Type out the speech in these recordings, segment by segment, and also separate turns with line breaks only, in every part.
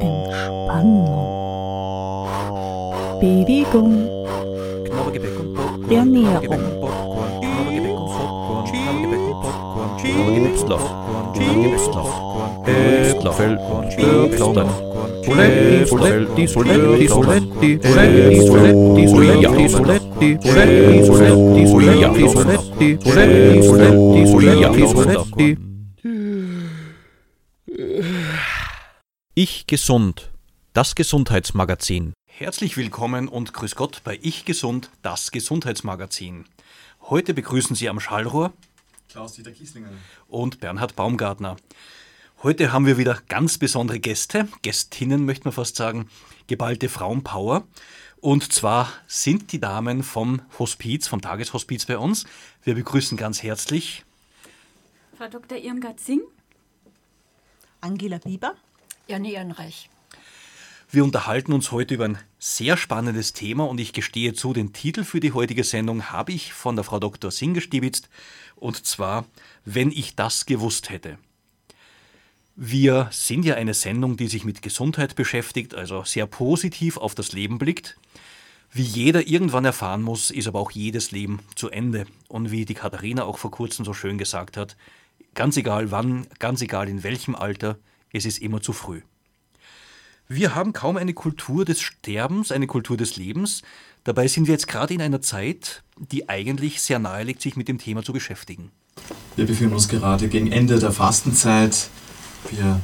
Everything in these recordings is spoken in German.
Entspannung. Bewegung. Ernährung.
Ich gesund, das Gesundheitsmagazin. Herzlich willkommen und grüß Gott bei Ich gesund, das Gesundheitsmagazin. Heute begrüßen Sie am Schallrohr
Klaus-Dieter Kieslinger.
und Bernhard Baumgartner. Heute haben wir wieder ganz besondere Gäste, Gästinnen möchte man fast sagen, geballte Frauenpower. Und zwar sind die Damen vom Hospiz, vom Tageshospiz bei uns. Wir begrüßen ganz herzlich
Frau Dr. Irmgard Singh.
Angela Bieber.
Janne Ehrenreich.
Wir unterhalten uns heute über ein sehr spannendes Thema und ich gestehe zu, den Titel für die heutige Sendung habe ich von der Frau Dr. Singh gestibitzt und zwar Wenn ich das gewusst hätte. Wir sind ja eine Sendung, die sich mit Gesundheit beschäftigt, also sehr positiv auf das Leben blickt. Wie jeder irgendwann erfahren muss, ist aber auch jedes Leben zu Ende. Und wie die Katharina auch vor kurzem so schön gesagt hat, ganz egal wann, ganz egal in welchem Alter, es ist immer zu früh. Wir haben kaum eine Kultur des Sterbens, eine Kultur des Lebens. Dabei sind wir jetzt gerade in einer Zeit, die eigentlich sehr nahelegt, sich mit dem Thema zu beschäftigen.
Wir befinden uns gerade gegen Ende der Fastenzeit. Wir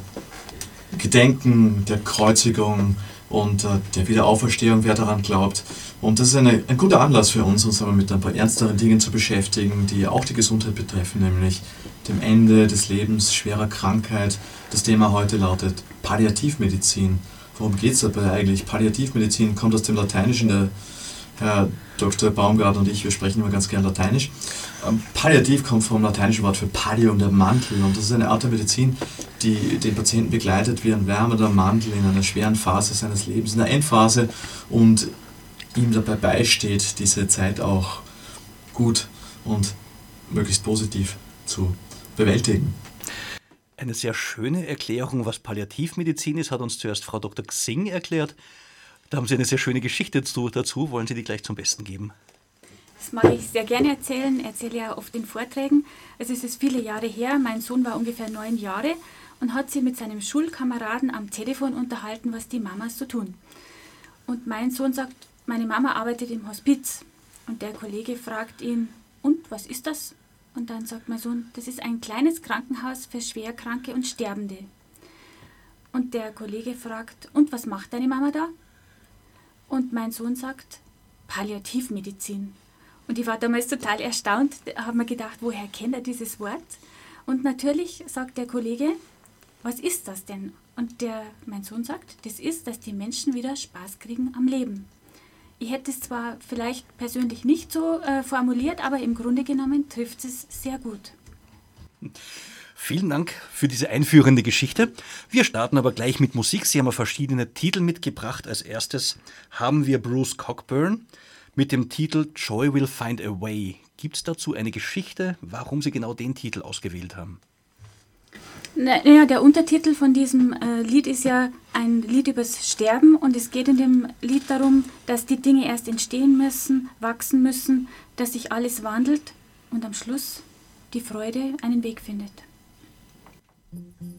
gedenken der Kreuzigung und äh, der Wiederauferstehung, wer daran glaubt. Und das ist eine, ein guter Anlass für uns, uns aber mit ein paar ernsteren Dingen zu beschäftigen, die auch die Gesundheit betreffen, nämlich dem Ende des Lebens, schwerer Krankheit. Das Thema heute lautet Palliativmedizin. Worum geht es dabei eigentlich? Palliativmedizin kommt aus dem Lateinischen. Der Herr Dr. Baumgart und ich, wir sprechen immer ganz gern Lateinisch. Ähm, Palliativ kommt vom lateinischen Wort für Pallium, der Mantel. Und das ist eine Art der Medizin, die den Patienten begleitet wie ein wärmender Mantel in einer schweren Phase seines Lebens, in der Endphase und ihm dabei beisteht, diese Zeit auch gut und möglichst positiv zu bewältigen.
Eine sehr schöne Erklärung, was Palliativmedizin ist, hat uns zuerst Frau Dr. Xing erklärt. Da haben Sie eine sehr schöne Geschichte dazu. dazu. Wollen Sie die gleich zum Besten geben?
Das mag ich sehr gerne erzählen. Erzähle ja oft in Vorträgen. Also es ist viele Jahre her. Mein Sohn war ungefähr neun Jahre und hat sich mit seinem Schulkameraden am Telefon unterhalten, was die Mamas so tun. Und mein Sohn sagt, meine Mama arbeitet im Hospiz. Und der Kollege fragt ihn, und was ist das? Und dann sagt mein Sohn, das ist ein kleines Krankenhaus für Schwerkranke und Sterbende. Und der Kollege fragt, und was macht deine Mama da? Und mein Sohn sagt, Palliativmedizin. Und ich war damals total erstaunt, habe mir gedacht, woher kennt er dieses Wort? Und natürlich sagt der Kollege, was ist das denn? Und der, mein Sohn sagt, das ist, dass die Menschen wieder Spaß kriegen am Leben. Ich hätte es zwar vielleicht persönlich nicht so äh, formuliert, aber im Grunde genommen trifft es sehr gut.
Vielen Dank für diese einführende Geschichte. Wir starten aber gleich mit Musik. Sie haben verschiedene Titel mitgebracht. Als erstes haben wir Bruce Cockburn mit dem Titel Joy Will Find a Way. Gibt es dazu eine Geschichte, warum Sie genau den Titel ausgewählt haben?
Naja, der Untertitel von diesem äh, Lied ist ja ein Lied übers Sterben und es geht in dem Lied darum, dass die Dinge erst entstehen müssen, wachsen müssen, dass sich alles wandelt und am Schluss die Freude einen Weg findet.
Mm-hmm.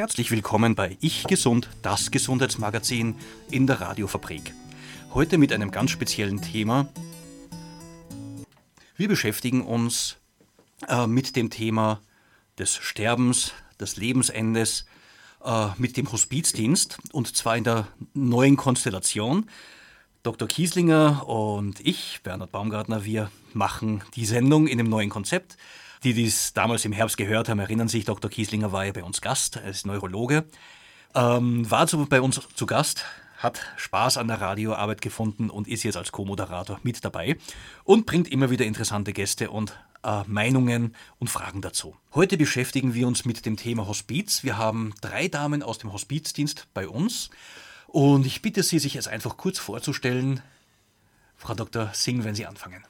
Herzlich willkommen bei Ich Gesund, das Gesundheitsmagazin in der Radiofabrik. Heute mit einem ganz speziellen Thema. Wir beschäftigen uns äh, mit dem Thema des Sterbens, des Lebensendes, äh, mit dem Hospizdienst und zwar in der neuen Konstellation. Dr. Kieslinger und ich, Bernhard Baumgartner, wir machen die Sendung in dem neuen Konzept. Die, die es damals im Herbst gehört haben, erinnern sich, Dr. Kieslinger war ja bei uns Gast, er ist Neurologe, ähm, war zu, bei uns zu Gast, hat Spaß an der Radioarbeit gefunden und ist jetzt als Co-Moderator mit dabei und bringt immer wieder interessante Gäste und äh, Meinungen und Fragen dazu. Heute beschäftigen wir uns mit dem Thema Hospiz. Wir haben drei Damen aus dem Hospizdienst bei uns und ich bitte Sie, sich jetzt einfach kurz vorzustellen. Frau Dr. Singh, wenn Sie anfangen.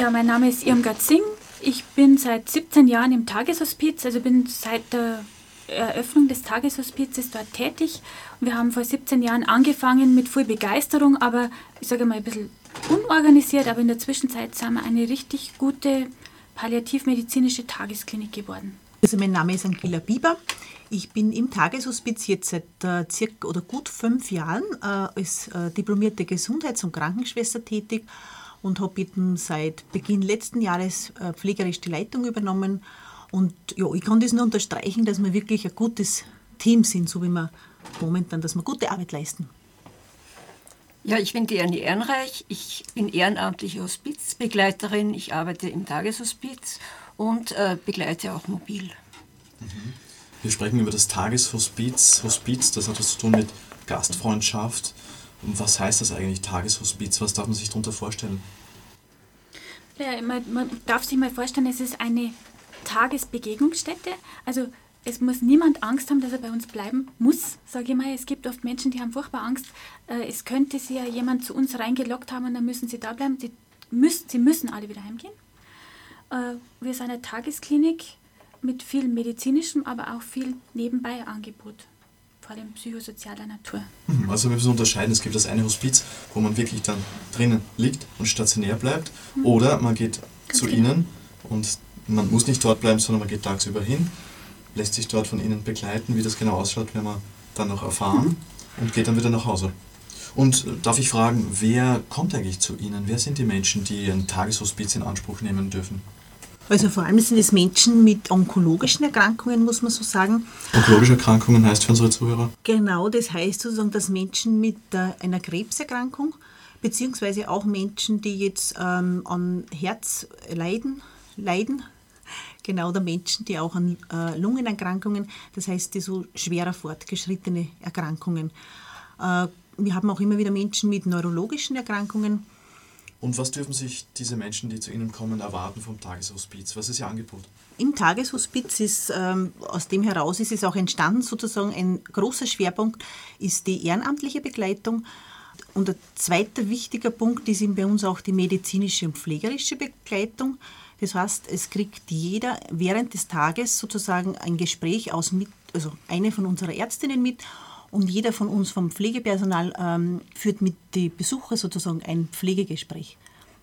Ja, mein Name ist Irmgard Singh. Ich bin seit 17 Jahren im Tageshospiz, also bin seit der Eröffnung des Tageshospizes dort tätig. Wir haben vor 17 Jahren angefangen mit viel Begeisterung, aber ich sage mal ein bisschen unorganisiert, aber in der Zwischenzeit sind wir eine richtig gute palliativmedizinische Tagesklinik geworden.
Also mein Name ist Angela Bieber. Ich bin im Tageshospiz jetzt seit äh, circa oder gut fünf Jahren äh, als äh, diplomierte Gesundheits- und Krankenschwester tätig und habe eben seit Beginn letzten Jahres äh, pflegerisch die Leitung übernommen. Und ja, ich kann das nur unterstreichen, dass wir wirklich ein gutes Team sind, so wie wir momentan, dass wir gute Arbeit leisten.
Ja, ich bin die Annie Ehrenreich. Ich bin ehrenamtliche Hospizbegleiterin. Ich arbeite im Tageshospiz und äh, begleite auch mobil.
Wir sprechen über das Tageshospiz. Hospiz, das hat was zu tun mit Gastfreundschaft. Und was heißt das eigentlich, Tageshospiz? Was darf man sich darunter vorstellen?
Ja, man, man darf sich mal vorstellen, es ist eine Tagesbegegnungsstätte. Also es muss niemand Angst haben, dass er bei uns bleiben muss, sage ich mal. Es gibt oft Menschen, die haben furchtbar Angst. Äh, Es könnte sie ja jemand zu uns reingelockt haben und dann müssen sie da bleiben. Sie müssen, sie müssen alle wieder heimgehen. Äh, wir sind eine Tagesklinik mit viel medizinischem, aber auch viel nebenbei Angebot, vor allem psychosozialer Natur.
Mhm, Also wir müssen unterscheiden, es gibt das eine Hospiz, wo man wirklich dann drinnen liegt und stationär bleibt, oder man geht
Ganz
zu
genau.
Ihnen und man muss nicht dort bleiben, sondern man geht tagsüber hin, lässt sich dort von Ihnen begleiten, wie das genau ausschaut, werden wir dann noch erfahren und geht dann wieder nach Hause. Und äh, darf ich fragen, wer kommt eigentlich zu Ihnen? Wer sind die Menschen, die ein Tageshospiz in Anspruch nehmen dürfen?
Also vor allem sind es Menschen mit onkologischen Erkrankungen, muss man so sagen.
Onkologische Erkrankungen heißt für unsere Zuhörer?
Genau, das heißt sozusagen, dass Menschen mit äh, einer Krebserkrankung, beziehungsweise auch Menschen, die jetzt ähm, an Herz leiden, leiden, genau, oder Menschen, die auch an äh, Lungenerkrankungen, das heißt, die so schwerer fortgeschrittene Erkrankungen. Äh, wir haben auch immer wieder Menschen mit neurologischen Erkrankungen.
Und was dürfen sich diese Menschen, die zu Ihnen kommen, erwarten vom Tageshospiz? Was ist Ihr Angebot?
Im Tageshospiz ist, ähm, aus dem heraus ist es auch entstanden, sozusagen ein großer Schwerpunkt ist die ehrenamtliche Begleitung. Und ein zweiter wichtiger Punkt ist eben bei uns auch die medizinische und pflegerische Begleitung. Das heißt, es kriegt jeder während des Tages sozusagen ein Gespräch aus mit, also eine von unserer Ärztinnen mit und jeder von uns vom Pflegepersonal ähm, führt mit den Besuchern sozusagen ein Pflegegespräch.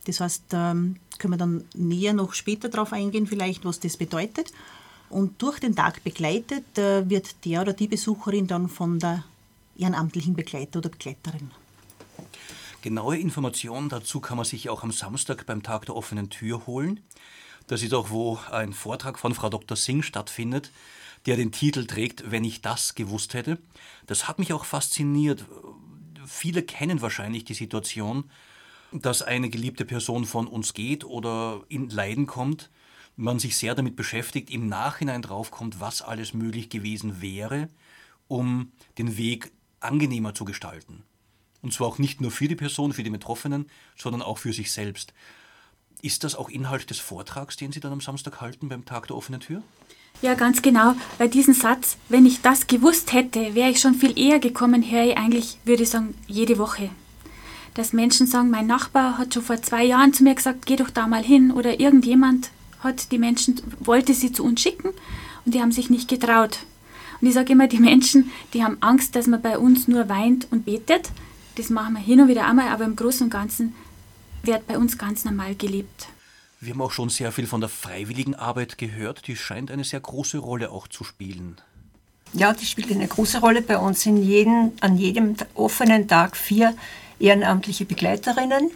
Das heißt, ähm, können wir dann näher noch später darauf eingehen, vielleicht, was das bedeutet. Und durch den Tag begleitet äh, wird der oder die Besucherin dann von der ehrenamtlichen Begleiter oder Begleiterin.
Genaue Informationen dazu kann man sich auch am Samstag beim Tag der offenen Tür holen. Das ist auch, wo ein Vortrag von Frau Dr. Singh stattfindet, der den Titel trägt, Wenn ich das gewusst hätte. Das hat mich auch fasziniert. Viele kennen wahrscheinlich die Situation, dass eine geliebte Person von uns geht oder in Leiden kommt, man sich sehr damit beschäftigt, im Nachhinein draufkommt, was alles möglich gewesen wäre, um den Weg angenehmer zu gestalten. Und zwar auch nicht nur für die Person, für die Betroffenen, sondern auch für sich selbst. Ist das auch Inhalt des Vortrags, den Sie dann am Samstag halten beim Tag der offenen Tür?
Ja, ganz genau. Bei diesem Satz, wenn ich das gewusst hätte, wäre ich schon viel eher gekommen, höre ich eigentlich, würde ich sagen, jede Woche. Dass Menschen sagen, mein Nachbar hat schon vor zwei Jahren zu mir gesagt, geh doch da mal hin. Oder irgendjemand hat die Menschen, wollte sie zu uns schicken und die haben sich nicht getraut. Und ich sage immer, die Menschen, die haben Angst, dass man bei uns nur weint und betet. Das machen wir hin und wieder einmal, aber im Großen und Ganzen wird bei uns ganz normal gelebt.
Wir haben auch schon sehr viel von der freiwilligen Arbeit gehört. Die scheint eine sehr große Rolle auch zu spielen.
Ja, die spielt eine große Rolle bei uns. In jedem, an jedem offenen Tag vier ehrenamtliche Begleiterinnen.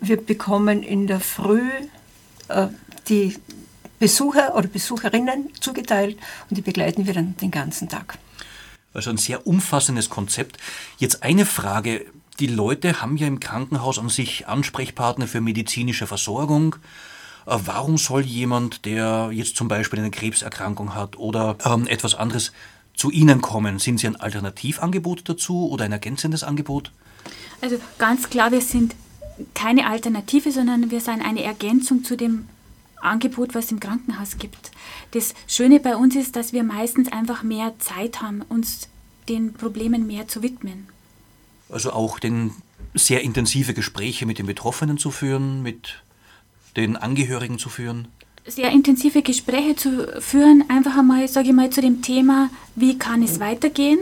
Wir bekommen in der Früh äh, die Besucher oder Besucherinnen zugeteilt und die begleiten wir dann den ganzen Tag.
Also ein sehr umfassendes Konzept. Jetzt eine Frage. Die Leute haben ja im Krankenhaus an sich Ansprechpartner für medizinische Versorgung. Äh, Warum soll jemand, der jetzt zum Beispiel eine Krebserkrankung hat oder ähm, etwas anderes, zu Ihnen kommen? Sind Sie ein Alternativangebot dazu oder ein ergänzendes Angebot?
Also ganz klar, wir sind keine Alternative, sondern wir sind eine Ergänzung zu dem Angebot, was im Krankenhaus gibt. Das Schöne bei uns ist, dass wir meistens einfach mehr Zeit haben, uns den Problemen mehr zu widmen.
Also auch den sehr intensive Gespräche mit den Betroffenen zu führen, mit den Angehörigen zu führen.
Sehr intensive Gespräche zu führen, einfach einmal, sage ich mal, zu dem Thema, wie kann es weitergehen?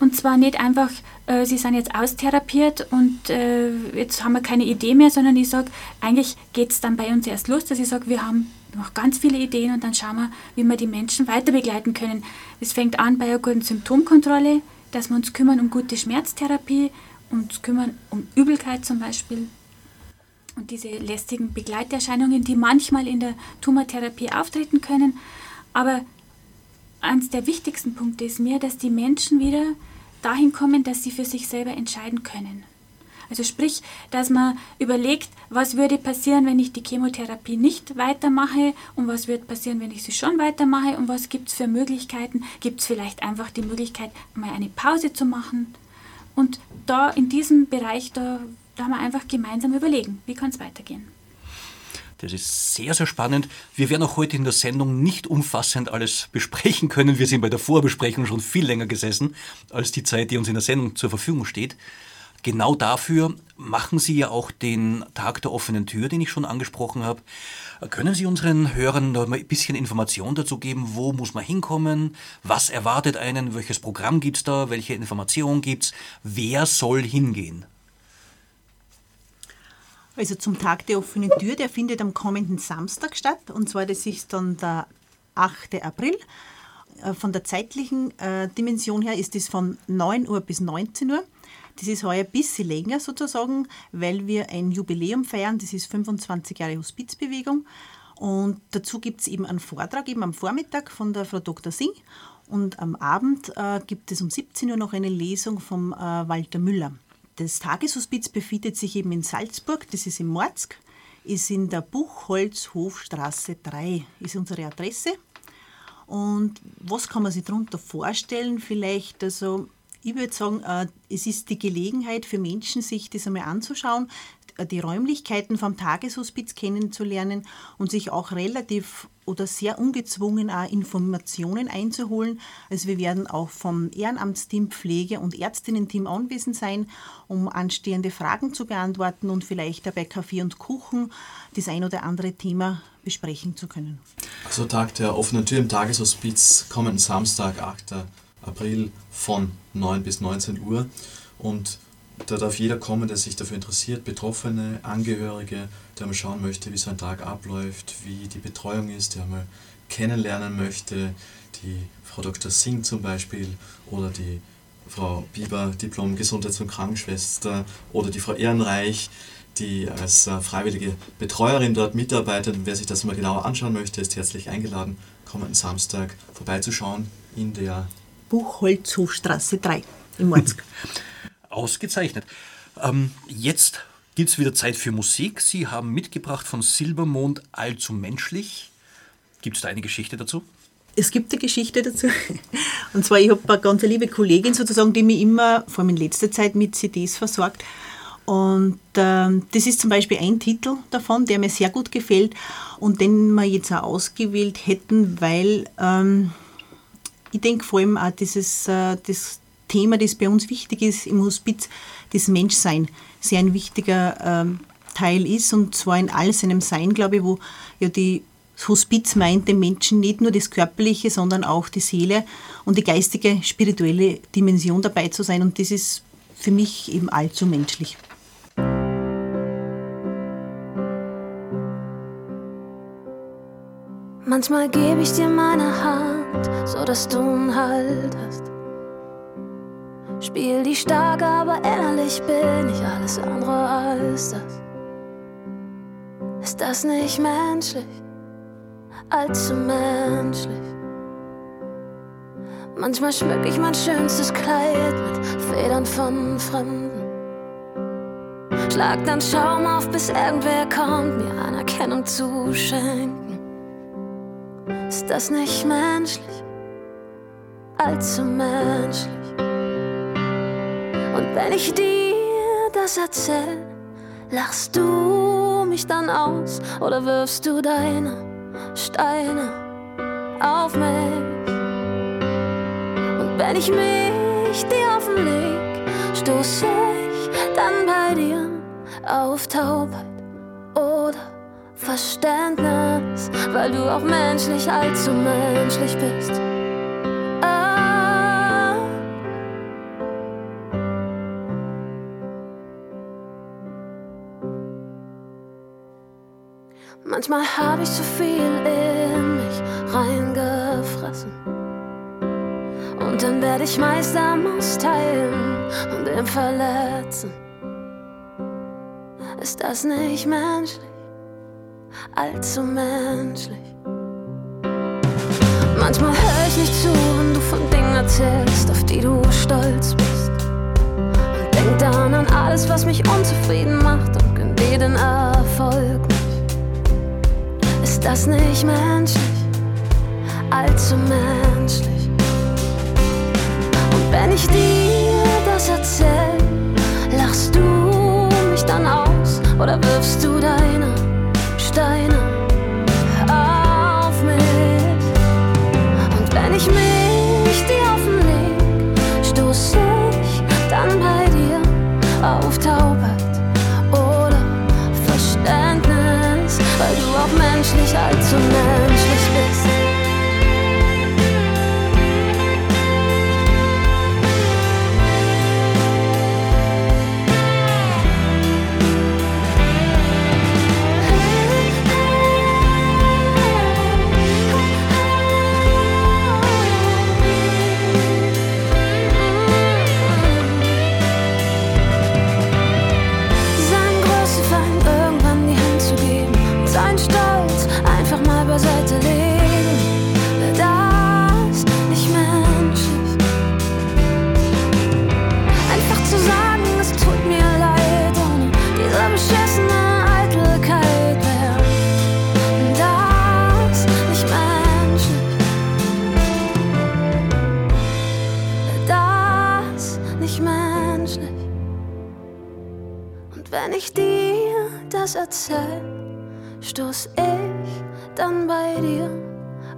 Und zwar nicht einfach, äh, Sie sind jetzt austherapiert und äh, jetzt haben wir keine Idee mehr, sondern ich sage, eigentlich geht es dann bei uns erst los, dass ich sage, wir haben noch ganz viele Ideen und dann schauen wir, wie wir die Menschen weiter begleiten können. Es fängt an bei einer guten Symptomkontrolle, dass wir uns kümmern um gute Schmerztherapie, uns kümmern um Übelkeit zum Beispiel und diese lästigen Begleiterscheinungen, die manchmal in der Tumortherapie auftreten können. Aber eines der wichtigsten Punkte ist mir, dass die Menschen wieder dahin kommen, dass sie für sich selber entscheiden können. Also sprich, dass man überlegt, was würde passieren, wenn ich die Chemotherapie nicht weitermache und was wird passieren, wenn ich sie schon weitermache und was gibt es für Möglichkeiten. Gibt es vielleicht einfach die Möglichkeit, mal eine Pause zu machen. Und da in diesem Bereich, da, da haben wir einfach gemeinsam überlegen, wie kann es weitergehen.
Das ist sehr, sehr spannend. Wir werden auch heute in der Sendung nicht umfassend alles besprechen können. Wir sind bei der Vorbesprechung schon viel länger gesessen als die Zeit, die uns in der Sendung zur Verfügung steht. Genau dafür machen Sie ja auch den Tag der offenen Tür, den ich schon angesprochen habe. Können Sie unseren Hörern noch mal ein bisschen Information dazu geben, wo muss man hinkommen, was erwartet einen, welches Programm gibt es da, welche Informationen gibt es, wer soll hingehen?
Also zum Tag der offenen Tür, der findet am kommenden Samstag statt. Und zwar, das ist dann der 8. April. Äh, Von der zeitlichen äh, Dimension her ist es von 9 Uhr bis 19 Uhr. Das ist heuer ein bisschen länger sozusagen, weil wir ein Jubiläum feiern. Das ist 25 Jahre Hospizbewegung. Und dazu gibt es eben einen Vortrag eben am Vormittag von der Frau Dr. Singh. Und am Abend äh, gibt es um 17 Uhr noch eine Lesung vom äh, Walter Müller. Das Tageshospiz befindet sich eben in Salzburg, das ist im Morzg, ist in der Buchholzhofstraße 3, ist unsere Adresse. Und was kann man sich darunter vorstellen? Vielleicht, also ich würde sagen, äh, es ist die Gelegenheit für Menschen, sich das einmal anzuschauen, äh, die Räumlichkeiten vom Tageshospiz kennenzulernen und sich auch relativ oder sehr ungezwungen auch Informationen einzuholen. Also wir werden auch vom Ehrenamtsteam Pflege und Ärztinnen-Team anwesend sein, um anstehende Fragen zu beantworten und vielleicht dabei Kaffee und Kuchen das ein oder andere Thema besprechen zu können.
Also Tag der offenen Tür im Tageshospiz kommenden Samstag, 8. April von 9 bis 19 Uhr. Und da darf jeder kommen, der sich dafür interessiert, Betroffene, Angehörige, der mal schauen möchte, wie so ein Tag abläuft, wie die Betreuung ist, der mal kennenlernen möchte, die Frau Dr. Singh zum Beispiel oder die Frau Bieber, Diplom Gesundheits- und Krankenschwester oder die Frau Ehrenreich, die als äh, freiwillige Betreuerin dort mitarbeitet. Wer sich das mal genauer anschauen möchte, ist herzlich eingeladen, kommenden Samstag vorbeizuschauen in der
Buchholzhofstraße 3 im Morzg.
Ausgezeichnet. Ähm, jetzt gibt es wieder Zeit für Musik. Sie haben mitgebracht von Silbermond allzu menschlich. Gibt es da eine Geschichte dazu?
Es gibt eine Geschichte dazu. Und zwar, ich habe eine ganz liebe Kollegin sozusagen, die mich immer, vor allem in letzter Zeit, mit CDs versorgt. Und ähm, das ist zum Beispiel ein Titel davon, der mir sehr gut gefällt und den wir jetzt auch ausgewählt hätten, weil ähm, ich denke vor allem auch dieses äh, das Thema, das bei uns wichtig ist im Hospiz, das Menschsein, sehr ein wichtiger ähm, Teil ist und zwar in all seinem Sein, glaube ich, wo ja die Hospiz meint dem Menschen nicht nur das Körperliche, sondern auch die Seele und die geistige, spirituelle Dimension dabei zu sein. Und das ist für mich eben allzu menschlich.
Manchmal gebe ich dir meine Hand, so dass du einen Halt hast. Spiel die stark, aber innerlich bin ich alles andere als das. Ist das nicht menschlich? Allzu menschlich. Manchmal schmück ich mein schönstes Kleid mit Federn von Fremden. Schlag dann Schaum auf, bis irgendwer kommt, mir Anerkennung zu schenken. Ist das nicht menschlich? Allzu menschlich. Und wenn ich dir das erzähl, lachst du mich dann aus oder wirfst du deine Steine auf mich? Und wenn ich mich dir offenleg, stoß ich dann bei dir auf Taubheit Verständnis, weil du auch menschlich allzu menschlich bist. Ah. Manchmal habe ich zu viel in mich reingefressen. Und dann werde ich Meister am Austeilen und im Verletzen. Ist das nicht menschlich? Allzu menschlich. Manchmal höre ich nicht zu, wenn du von Dingen erzählst, auf die du stolz bist. Und denk dann an alles, was mich unzufrieden macht und gönn dir den Erfolg nicht. Ist das nicht menschlich? Allzu menschlich. Und wenn ich dir das erzähl, lachst du mich dann aus oder wirfst du Steine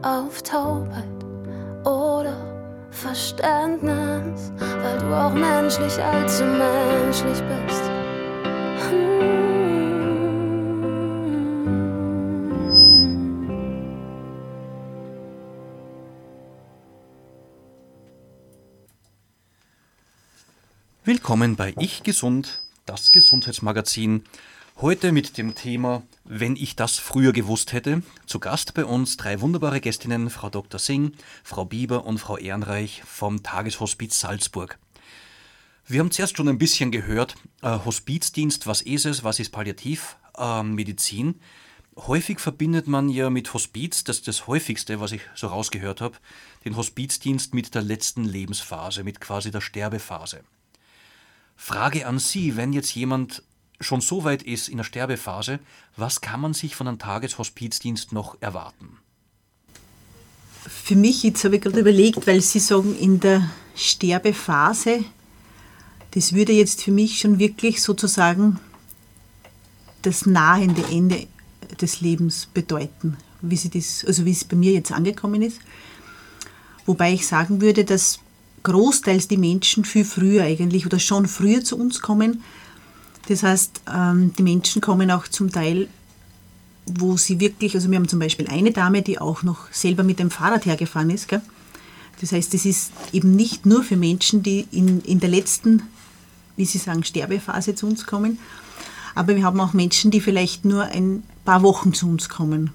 auf Taubheit oder Verständnis, weil du auch menschlich allzu menschlich bist.
Willkommen bei Ich Gesund, das Gesundheitsmagazin. Heute mit dem Thema Wenn ich das früher gewusst hätte. Zu Gast bei uns drei wunderbare Gästinnen, Frau Dr. Singh, Frau Bieber und Frau Ehrenreich vom Tageshospiz Salzburg. Wir haben zuerst schon ein bisschen gehört, äh, Hospizdienst, was ist es, was ist Palliativmedizin? Häufig verbindet man ja mit Hospiz, das ist das häufigste, was ich so rausgehört habe, den Hospizdienst mit der letzten Lebensphase, mit quasi der Sterbephase. Frage an Sie, wenn jetzt jemand schon so weit ist in der Sterbephase, was kann man sich von einem Tageshospizdienst noch erwarten?
Für mich, jetzt habe ich gerade überlegt, weil Sie sagen, in der Sterbephase, das würde jetzt für mich schon wirklich sozusagen das nahende Ende des Lebens bedeuten, wie, sie das, also wie es bei mir jetzt angekommen ist. Wobei ich sagen würde, dass großteils die Menschen viel früher eigentlich oder schon früher zu uns kommen. Das heißt, ähm, die Menschen kommen auch zum Teil, wo sie wirklich, also wir haben zum Beispiel eine Dame, die auch noch selber mit dem Fahrrad hergefahren ist. Gell? Das heißt, es ist eben nicht nur für Menschen, die in, in der letzten, wie Sie sagen, Sterbephase zu uns kommen, aber wir haben auch Menschen, die vielleicht nur ein paar Wochen zu uns kommen.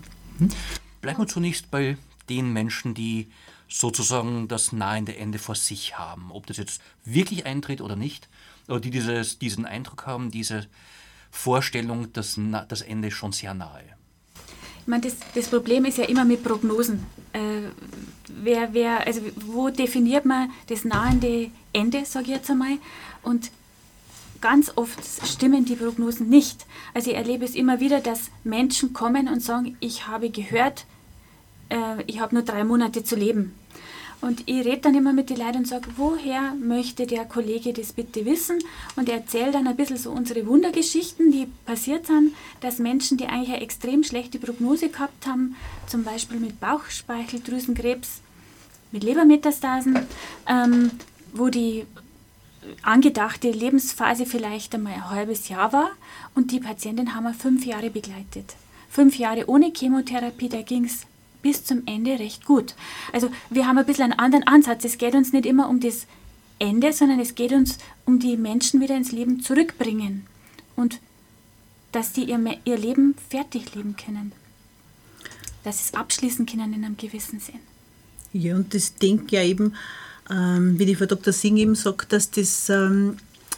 Bleiben wir zunächst bei den Menschen, die sozusagen das nahende Ende vor sich haben. Ob das jetzt wirklich eintritt oder nicht, oder die dieses, diesen Eindruck haben, diese Vorstellung, dass das Ende schon sehr nahe.
Ich meine, das, das Problem ist ja immer mit Prognosen. Äh, wer, wer, also wo definiert man das nahende Ende, sage ich jetzt einmal? Und ganz oft stimmen die Prognosen nicht. Also ich erlebe es immer wieder, dass Menschen kommen und sagen, ich habe gehört, äh, ich habe nur drei Monate zu leben. Und ich rede dann immer mit den Leuten und sage, woher möchte der Kollege das bitte wissen? Und er erzählt dann ein bisschen so unsere Wundergeschichten, die passiert sind, dass Menschen, die eigentlich eine extrem schlechte Prognose gehabt haben, zum Beispiel mit Bauchspeicheldrüsenkrebs, mit Lebermetastasen, ähm, wo die angedachte Lebensphase vielleicht einmal ein halbes Jahr war und die Patientin haben wir fünf Jahre begleitet. Fünf Jahre ohne Chemotherapie, da ging es bis zum Ende recht gut. Also wir haben ein bisschen einen anderen Ansatz. Es geht uns nicht immer um das Ende, sondern es geht uns um die Menschen wieder ins Leben zurückbringen und dass die ihr, ihr Leben fertig leben können. Dass sie es abschließen können in einem gewissen Sinn.
Ja, und das denke ja eben, ähm, wie die Frau Dr. Singh eben sagt, dass das ähm,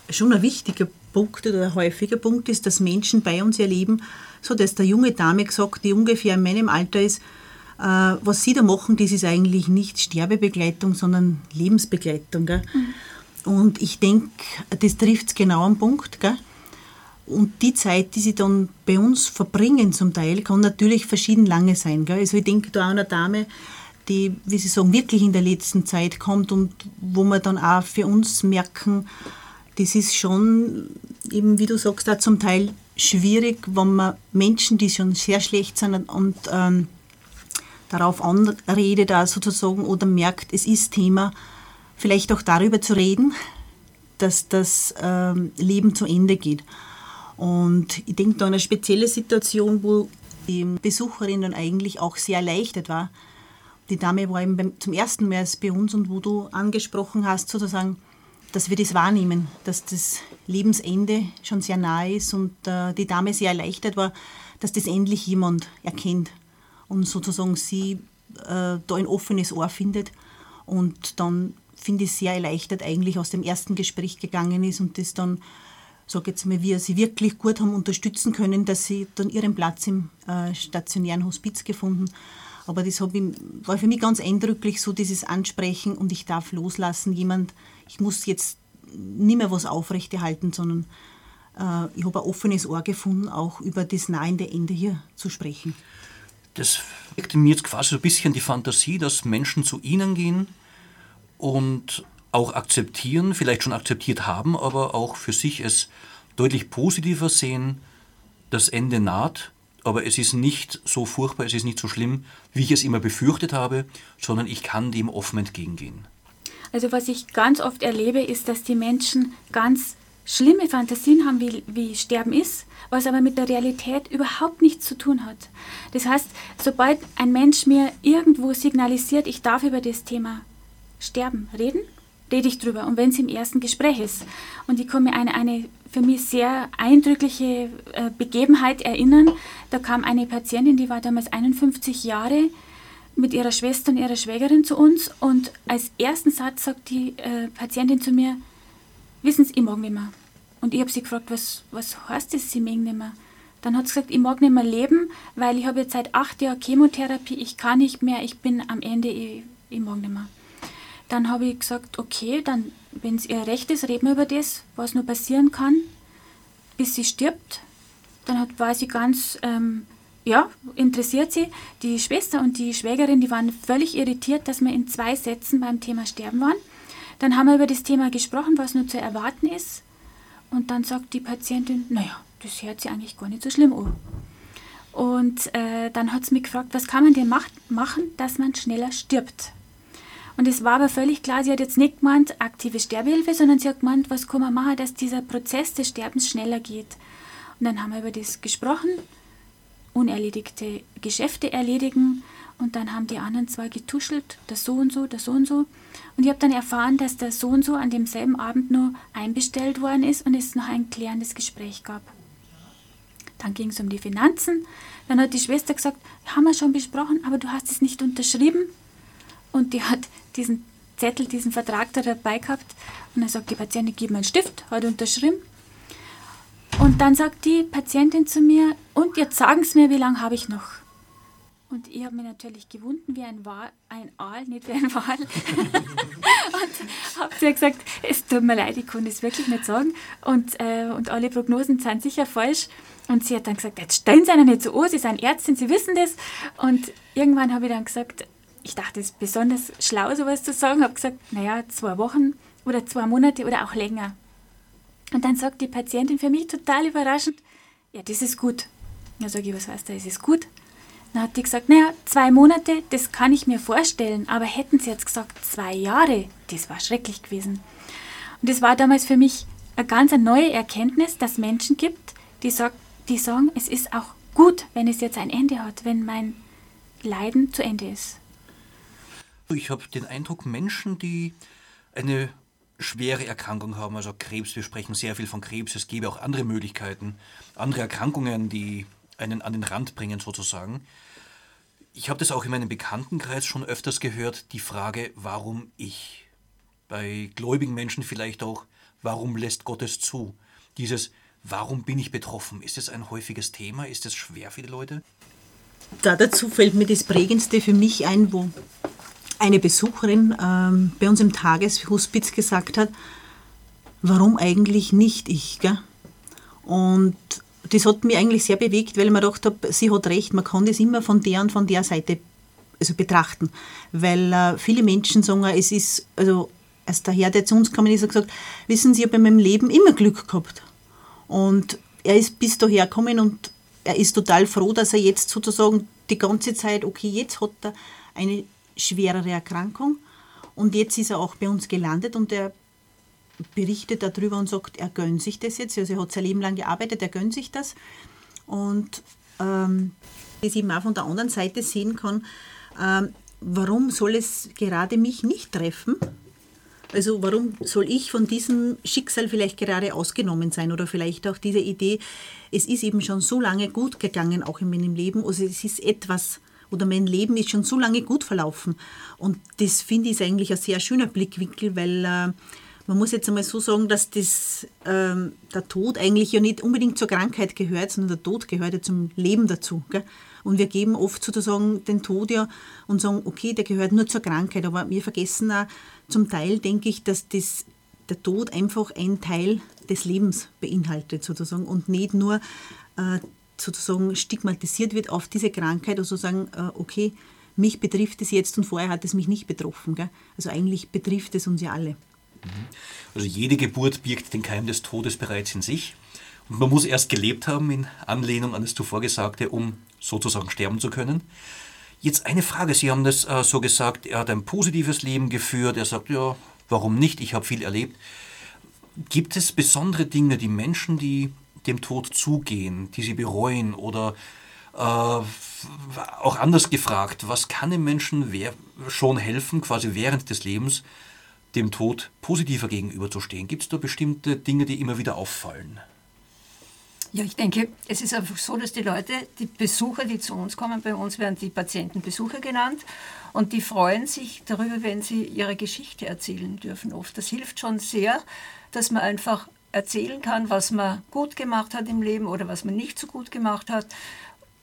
schon ein wichtiger Punkt oder ein häufiger Punkt ist, dass Menschen bei uns erleben, so dass der junge Dame gesagt, die ungefähr in meinem Alter ist, was sie da machen, das ist eigentlich nicht Sterbebegleitung, sondern Lebensbegleitung. Gell? Und ich denke, das trifft es genau am Punkt. Gell? Und die Zeit, die sie dann bei uns verbringen zum Teil, kann natürlich verschieden lange sein. Gell? Also ich denke da an eine Dame, die, wie Sie sagen, wirklich in der letzten Zeit kommt und wo wir dann auch für uns merken, das ist schon, eben wie du sagst, auch zum Teil schwierig, wenn man Menschen, die schon sehr schlecht sind und ähm, darauf anredet, auch sozusagen, oder merkt, es ist Thema, vielleicht auch darüber zu reden, dass das ähm, Leben zu Ende geht. Und ich denke da an eine spezielle Situation, wo die Besucherin dann eigentlich auch sehr erleichtert war. Die Dame war eben beim, zum ersten Mal bei uns und wo du angesprochen hast, sozusagen, dass wir das wahrnehmen, dass das Lebensende schon sehr nahe ist und äh, die Dame sehr erleichtert war, dass das endlich jemand erkennt und sozusagen sie äh, da ein offenes Ohr findet und dann finde ich sehr erleichtert eigentlich aus dem ersten Gespräch gegangen ist und das dann, sage jetzt mal, wir sie wirklich gut haben unterstützen können, dass sie dann ihren Platz im äh, stationären Hospiz gefunden. Aber das ich, war für mich ganz eindrücklich, so dieses Ansprechen und ich darf loslassen, jemand, ich muss jetzt nicht mehr was aufrechterhalten, sondern äh, ich habe ein offenes Ohr gefunden, auch über das nahende Ende hier zu sprechen.
Das weckt mir jetzt quasi so ein bisschen die Fantasie, dass Menschen zu Ihnen gehen und auch akzeptieren, vielleicht schon akzeptiert haben, aber auch für sich es deutlich positiver sehen, das Ende naht, aber es ist nicht so furchtbar, es ist nicht so schlimm, wie ich es immer befürchtet habe, sondern ich kann dem offen entgegengehen.
Also was ich ganz oft erlebe, ist, dass die Menschen ganz schlimme Fantasien haben, wie, wie Sterben ist, was aber mit der Realität überhaupt nichts zu tun hat. Das heißt, sobald ein Mensch mir irgendwo signalisiert, ich darf über das Thema Sterben reden, rede ich drüber. Und wenn es im ersten Gespräch ist. Und ich mir eine, eine für mich sehr eindrückliche äh, Begebenheit erinnern. Da kam eine Patientin, die war damals 51 Jahre, mit ihrer Schwester und ihrer Schwägerin zu uns. Und als ersten Satz sagt die äh, Patientin zu mir, wissen Sie, ich mag nicht mehr. Und ich habe sie gefragt, was, was heißt das, Sie mögen nicht mehr? Dann hat sie gesagt, ich mag nicht mehr leben, weil ich habe jetzt seit acht Jahren Chemotherapie, ich kann nicht mehr, ich bin am Ende, ich, ich mag nicht mehr. Dann habe ich gesagt, okay, dann, wenn es ihr recht ist, reden wir über das, was nur passieren kann, bis sie stirbt. Dann hat, war sie ganz, ähm, ja, interessiert sie. Die Schwester und die Schwägerin, die waren völlig irritiert, dass wir in zwei Sätzen beim Thema Sterben waren. Dann haben wir über das Thema gesprochen, was nur zu erwarten ist. Und dann sagt die Patientin, naja, das hört sich eigentlich gar nicht so schlimm an. Und äh, dann hat sie mich gefragt, was kann man denn mach machen, dass man schneller stirbt? Und es war aber völlig klar, sie hat jetzt nicht gemeint, aktive Sterbehilfe, sondern sie hat gemeint, was kann man machen, dass dieser Prozess des Sterbens schneller geht. Und dann haben wir über das gesprochen, unerledigte Geschäfte erledigen und dann haben die anderen zwei getuschelt, das so und so, das so und so. Und ich habe dann erfahren, dass der so und so an demselben Abend nur einbestellt worden ist und es noch ein klärendes Gespräch gab. Dann ging es um die Finanzen. Dann hat die Schwester gesagt, haben wir schon besprochen, aber du hast es nicht unterschrieben. Und die hat diesen Zettel, diesen Vertrag da dabei gehabt. Und dann sagt die Patientin, gib mir einen Stift, hat unterschrieben. Und dann sagt die Patientin zu mir, und jetzt sagen Sie mir, wie lange habe ich noch? Und ich habe mich natürlich gewunden wie ein, Wal, ein Aal, nicht wie ein Wal. und habe zu ihr gesagt, es tut mir leid, ich kann das wirklich nicht sagen. Und, äh, und alle Prognosen sind sicher falsch. Und sie hat dann gesagt, jetzt stellen Sie einer nicht so an, Sie sind Ärztin, Sie wissen das. Und irgendwann habe ich dann gesagt, ich dachte, es ist besonders schlau, sowas zu sagen, habe gesagt, naja, zwei Wochen oder zwei Monate oder auch länger. Und dann sagt die Patientin für mich total überraschend, ja, das ist gut. Ja, sage ich, was heißt das, ist gut? Dann hat die gesagt, naja, zwei Monate, das kann ich mir vorstellen, aber hätten sie jetzt gesagt, zwei Jahre, das war schrecklich gewesen. Und das war damals für mich eine ganz neue Erkenntnis, dass Menschen gibt, die, sag, die sagen, es ist auch gut, wenn es jetzt ein Ende hat, wenn mein Leiden zu Ende ist.
Ich habe den Eindruck, Menschen, die eine schwere Erkrankung haben, also Krebs, wir sprechen sehr viel von Krebs, es gäbe auch andere Möglichkeiten, andere Erkrankungen, die einen an den Rand bringen sozusagen. Ich habe das auch in meinem Bekanntenkreis schon öfters gehört, die Frage, warum ich? Bei gläubigen Menschen vielleicht auch, warum lässt Gott es zu? Dieses, warum bin ich betroffen? Ist es ein häufiges Thema? Ist es schwer für die Leute?
Da dazu fällt mir das Prägendste für mich ein, wo eine Besucherin ähm, bei uns im Tageshospiz gesagt hat, warum eigentlich nicht ich? Gell? Und das hat mich eigentlich sehr bewegt, weil ich mir gedacht habe, sie hat recht, man kann das immer von der und von der Seite also betrachten. Weil äh, viele Menschen sagen, es ist, also als der Herr, der zu uns gekommen ist, hat gesagt, wissen Sie, ich habe in meinem Leben immer Glück gehabt. Und er ist bis daher gekommen und er ist total froh, dass er jetzt sozusagen die ganze Zeit, okay, jetzt hat er eine schwerere Erkrankung und jetzt ist er auch bei uns gelandet und er berichtet darüber und sagt, er gönnt sich das jetzt. Also er hat sein Leben lang gearbeitet, er gönnt sich das. Und ähm, das eben auch von der anderen Seite sehen kann, ähm, warum soll es gerade mich nicht treffen? Also warum soll ich von diesem Schicksal vielleicht gerade ausgenommen sein oder vielleicht auch diese Idee, es ist eben schon so lange gut gegangen, auch in meinem Leben, also es ist etwas oder mein Leben ist schon so lange gut verlaufen. Und das finde ich eigentlich ein sehr schöner Blickwinkel, weil äh, man muss jetzt einmal so sagen, dass das, ähm, der Tod eigentlich ja nicht unbedingt zur Krankheit gehört, sondern der Tod gehört ja zum Leben dazu. Gell? Und wir geben oft sozusagen den Tod ja und sagen, okay, der gehört nur zur Krankheit, aber wir vergessen auch zum Teil, denke ich, dass das, der Tod einfach ein Teil des Lebens beinhaltet sozusagen und nicht nur äh, sozusagen stigmatisiert wird auf diese Krankheit, also sagen, äh, okay, mich betrifft es jetzt und vorher hat es mich nicht betroffen. Gell? Also eigentlich betrifft es uns ja alle.
Also jede Geburt birgt den Keim des Todes bereits in sich. Man muss erst gelebt haben, in Anlehnung an das zuvor Gesagte, um sozusagen sterben zu können. Jetzt eine Frage. Sie haben das äh, so gesagt, er hat ein positives Leben geführt. Er sagt, ja, warum nicht? Ich habe viel erlebt. Gibt es besondere Dinge, die Menschen, die dem Tod zugehen, die sie bereuen oder äh, auch anders gefragt, was kann dem Menschen schon helfen, quasi während des Lebens dem Tod positiver gegenüberzustehen? Gibt es da bestimmte Dinge, die immer wieder auffallen?
Ja, ich denke, es ist einfach so, dass die Leute, die Besucher, die zu uns kommen, bei uns werden die Patientenbesucher genannt, und die freuen sich darüber, wenn sie ihre Geschichte erzählen dürfen oft. Das hilft schon sehr, dass man einfach erzählen kann, was man gut gemacht hat im Leben oder was man nicht so gut gemacht hat,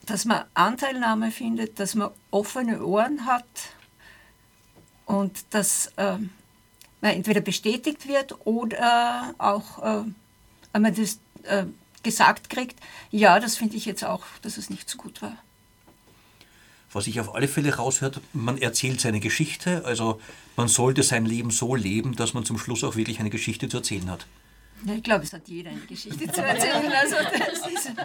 dass man Anteilnahme findet, dass man offene Ohren hat und dass äh, man entweder bestätigt wird oder auch äh, man das äh, gesagt kriegt, ja, das finde ich jetzt auch, dass es nicht so gut war.
Was ich auf alle Fälle raushört, man erzählt seine Geschichte, also man sollte sein Leben so leben, dass man zum Schluss auch wirklich eine Geschichte zu erzählen hat.
Ja, ich glaube, es hat jeder eine Geschichte zu erzählen. Also das ist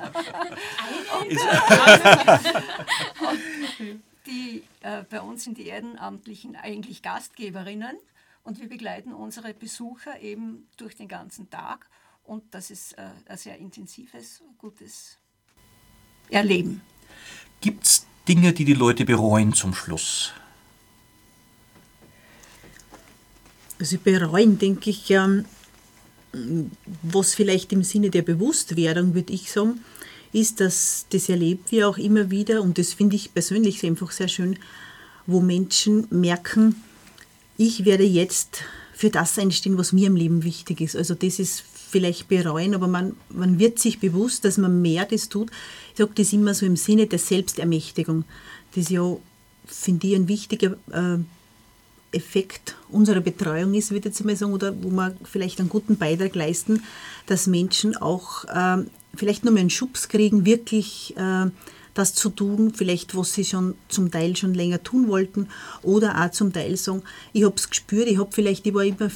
die, äh, bei uns sind die Ehrenamtlichen eigentlich Gastgeberinnen und wir begleiten unsere Besucher eben durch den ganzen Tag und das ist äh, ein sehr intensives, gutes Erleben.
Gibt es Dinge, die die Leute bereuen zum Schluss?
Also bereuen, denke ich, ähm, was vielleicht im Sinne der Bewusstwerdung, würde ich sagen, ist, dass das erlebt wir auch immer wieder und das finde ich persönlich einfach sehr schön, wo Menschen merken, ich werde jetzt für das einstehen, was mir im Leben wichtig ist. Also das ist vielleicht bereuen, aber man, man wird sich bewusst, dass man mehr das tut. Ich sage das immer so im Sinne der Selbstermächtigung. Das ja, finde ich, ein wichtiger äh, Effekt unserer Betreuung ist, würde ich jetzt mal sagen, oder wo wir vielleicht einen guten Beitrag leisten, dass Menschen auch äh, vielleicht nur mehr einen Schubs kriegen, wirklich äh, das zu tun, vielleicht was sie schon zum Teil schon länger tun wollten oder auch zum Teil sagen, ich habe es gespürt, ich habe vielleicht, ich war immer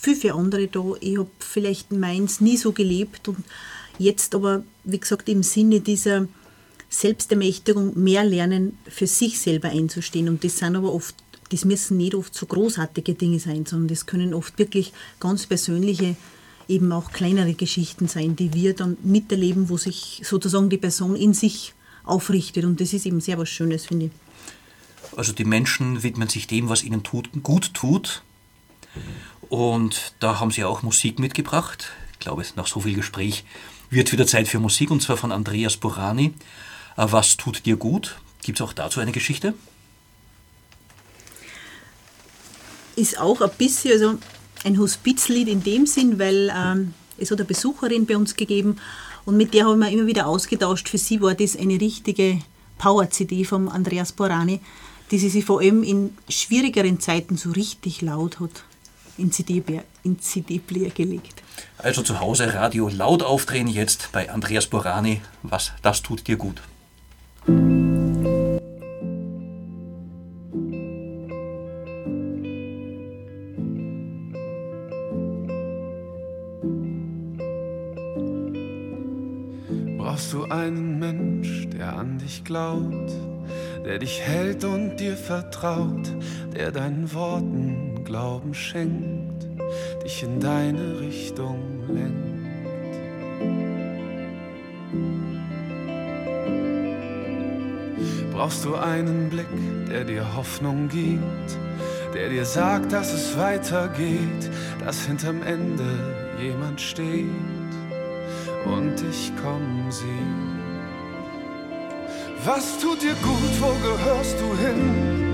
viel für andere da, ich habe vielleicht meins nie so gelebt und jetzt aber, wie gesagt, im Sinne dieser Selbstermächtigung mehr lernen, für sich selber einzustehen und das sind aber oft das müssen nicht oft so großartige Dinge sein, sondern das können oft wirklich ganz persönliche, eben auch kleinere Geschichten sein, die wir dann miterleben, wo sich sozusagen die Person in sich aufrichtet. Und das ist eben sehr was Schönes, finde ich.
Also die Menschen widmen sich dem, was ihnen tut, gut tut. Und da haben sie auch Musik mitgebracht. Ich glaube, nach so viel Gespräch wird wieder Zeit für Musik, und zwar von Andreas Borani. Äh, was tut dir gut? Gibt es auch dazu eine Geschichte?
ist auch ein bisschen also ein Hospizlied in dem Sinn, weil ähm, es hat eine Besucherin bei uns gegeben und mit der haben wir immer wieder ausgetauscht. Für sie war das eine richtige Power-CD vom Andreas Borani, die sie sich vor allem in schwierigeren Zeiten so richtig laut hat in CD-Player CD gelegt.
Also zu Hause Radio laut aufdrehen jetzt bei Andreas Borani. Was, das tut dir gut.
Einen Mensch, der an dich glaubt, der dich hält und dir vertraut, der deinen Worten Glauben schenkt, dich in deine Richtung lenkt. Brauchst du einen Blick, der dir Hoffnung gibt, der dir sagt, dass es weitergeht, dass hinterm Ende jemand steht und dich kommen sieht. Was tut dir gut, wo gehörst du hin?